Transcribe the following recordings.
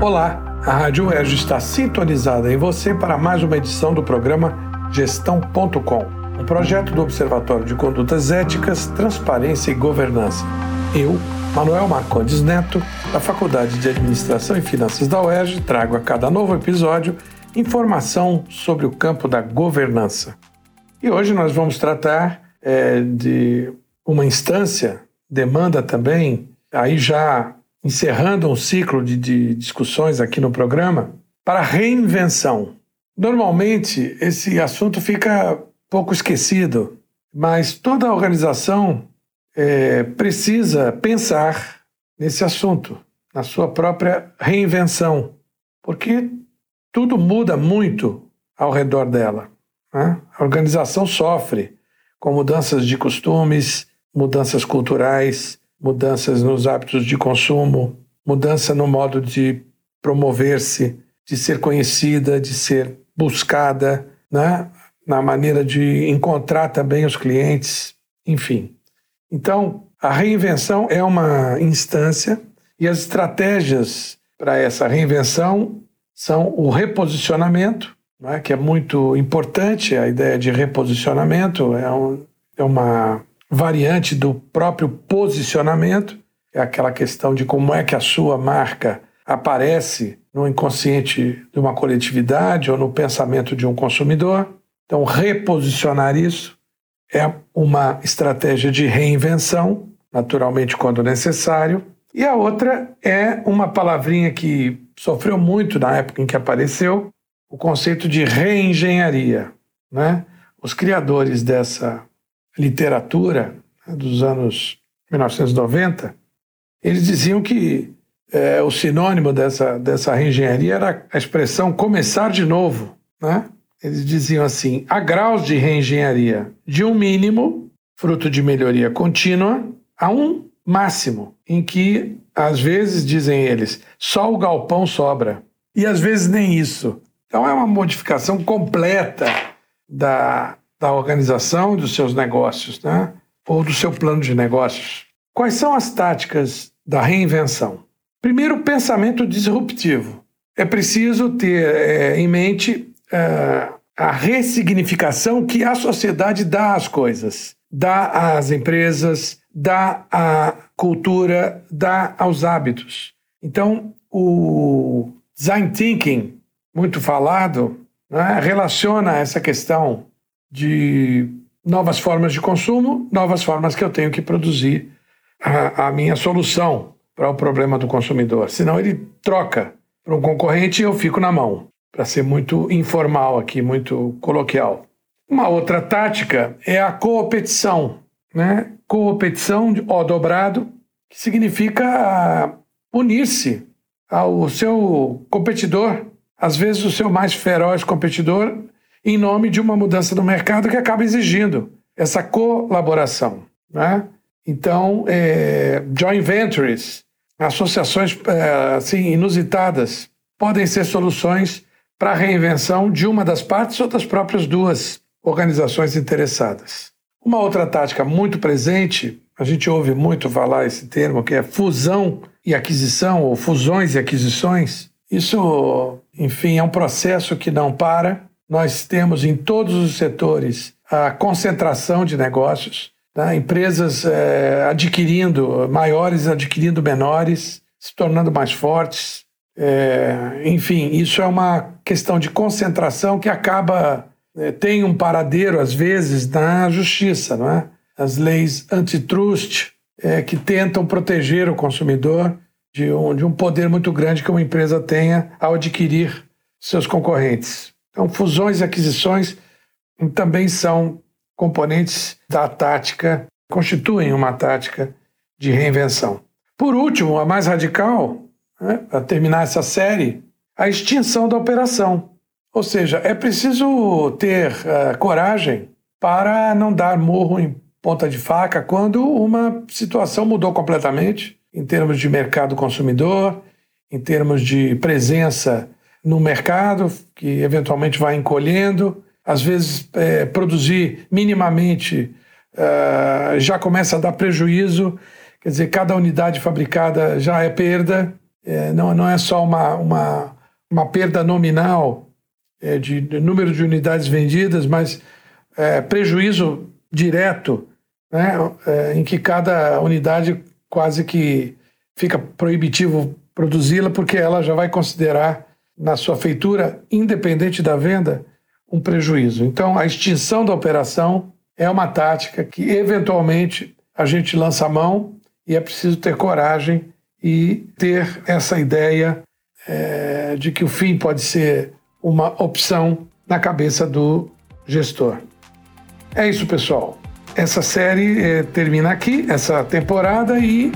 Olá, a Rádio UERJ está sintonizada em você para mais uma edição do programa Gestão.com, um projeto do Observatório de Condutas Éticas, Transparência e Governança. Eu, Manuel Marcondes Neto, da Faculdade de Administração e Finanças da UERJ, trago a cada novo episódio informação sobre o campo da governança. E hoje nós vamos tratar é, de uma instância, demanda também, aí já encerrando um ciclo de, de discussões aqui no programa, para reinvenção. Normalmente, esse assunto fica pouco esquecido, mas toda organização é, precisa pensar nesse assunto, na sua própria reinvenção, porque tudo muda muito ao redor dela. Né? A organização sofre com mudanças de costumes, mudanças culturais, mudanças nos hábitos de consumo, mudança no modo de promover-se, de ser conhecida, de ser buscada, né? na maneira de encontrar também os clientes, enfim. Então, a reinvenção é uma instância e as estratégias para essa reinvenção são o reposicionamento, né? que é muito importante, a ideia de reposicionamento é, um, é uma variante do próprio posicionamento, é aquela questão de como é que a sua marca aparece no inconsciente de uma coletividade ou no pensamento de um consumidor. Então, reposicionar isso é uma estratégia de reinvenção, naturalmente quando necessário. E a outra é uma palavrinha que sofreu muito na época em que apareceu, o conceito de reengenharia. Né? Os criadores dessa literatura né, dos anos 1990, eles diziam que é, o sinônimo dessa, dessa reengenharia era a expressão começar de novo. Né? Eles diziam assim: há graus de reengenharia, de um mínimo, fruto de melhoria contínua, a um máximo, em que, às vezes, dizem eles, só o galpão sobra. E às vezes nem isso. Então é uma modificação completa da, da organização dos seus negócios, né? ou do seu plano de negócios. Quais são as táticas da reinvenção? Primeiro, pensamento disruptivo. É preciso ter é, em mente é, a ressignificação que a sociedade dá às coisas, dá às empresas, dá à cultura, dá aos hábitos. Então, o design thinking, muito falado, né, relaciona essa questão de novas formas de consumo, novas formas que eu tenho que produzir a, a minha solução para o problema do consumidor. Senão ele troca para um concorrente e eu fico na mão, para ser muito informal aqui, muito coloquial. Uma outra tática é a coopetição, né? Coopetição O dobrado, que significa unir-se ao seu competidor, às vezes o seu mais feroz competidor, em nome de uma mudança no mercado que acaba exigindo essa colaboração. Né? Então, é, joint ventures, associações é, assim, inusitadas, podem ser soluções para a reinvenção de uma das partes ou das próprias duas organizações interessadas. Uma outra tática muito presente, a gente ouve muito falar esse termo, que é fusão e aquisição, ou fusões e aquisições. Isso, enfim, é um processo que não para, nós temos em todos os setores a concentração de negócios, tá? empresas é, adquirindo maiores, adquirindo menores, se tornando mais fortes. É, enfim, isso é uma questão de concentração que acaba é, tem um paradeiro às vezes na justiça, não é? As leis antitrust é, que tentam proteger o consumidor de um, de um poder muito grande que uma empresa tenha ao adquirir seus concorrentes. Então, fusões e aquisições também são componentes da tática, constituem uma tática de reinvenção. Por último, a mais radical, né, para terminar essa série, a extinção da operação. Ou seja, é preciso ter uh, coragem para não dar morro em ponta de faca quando uma situação mudou completamente em termos de mercado consumidor, em termos de presença no mercado, que eventualmente vai encolhendo, às vezes é, produzir minimamente uh, já começa a dar prejuízo, quer dizer, cada unidade fabricada já é perda, é, não, não é só uma, uma, uma perda nominal é, de, de, número de unidades vendidas, mas é, prejuízo direto, né, é, em que cada unidade quase que fica proibitivo produzi-la, porque ela já vai considerar na sua feitura, independente da venda, um prejuízo. Então, a extinção da operação é uma tática que, eventualmente, a gente lança a mão e é preciso ter coragem e ter essa ideia é, de que o fim pode ser uma opção na cabeça do gestor. É isso, pessoal. Essa série é, termina aqui, essa temporada, e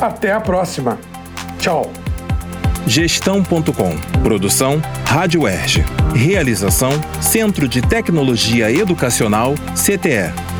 até a próxima. Tchau. Gestão.com. Produção Rádio Erge. Realização Centro de Tecnologia Educacional CTE.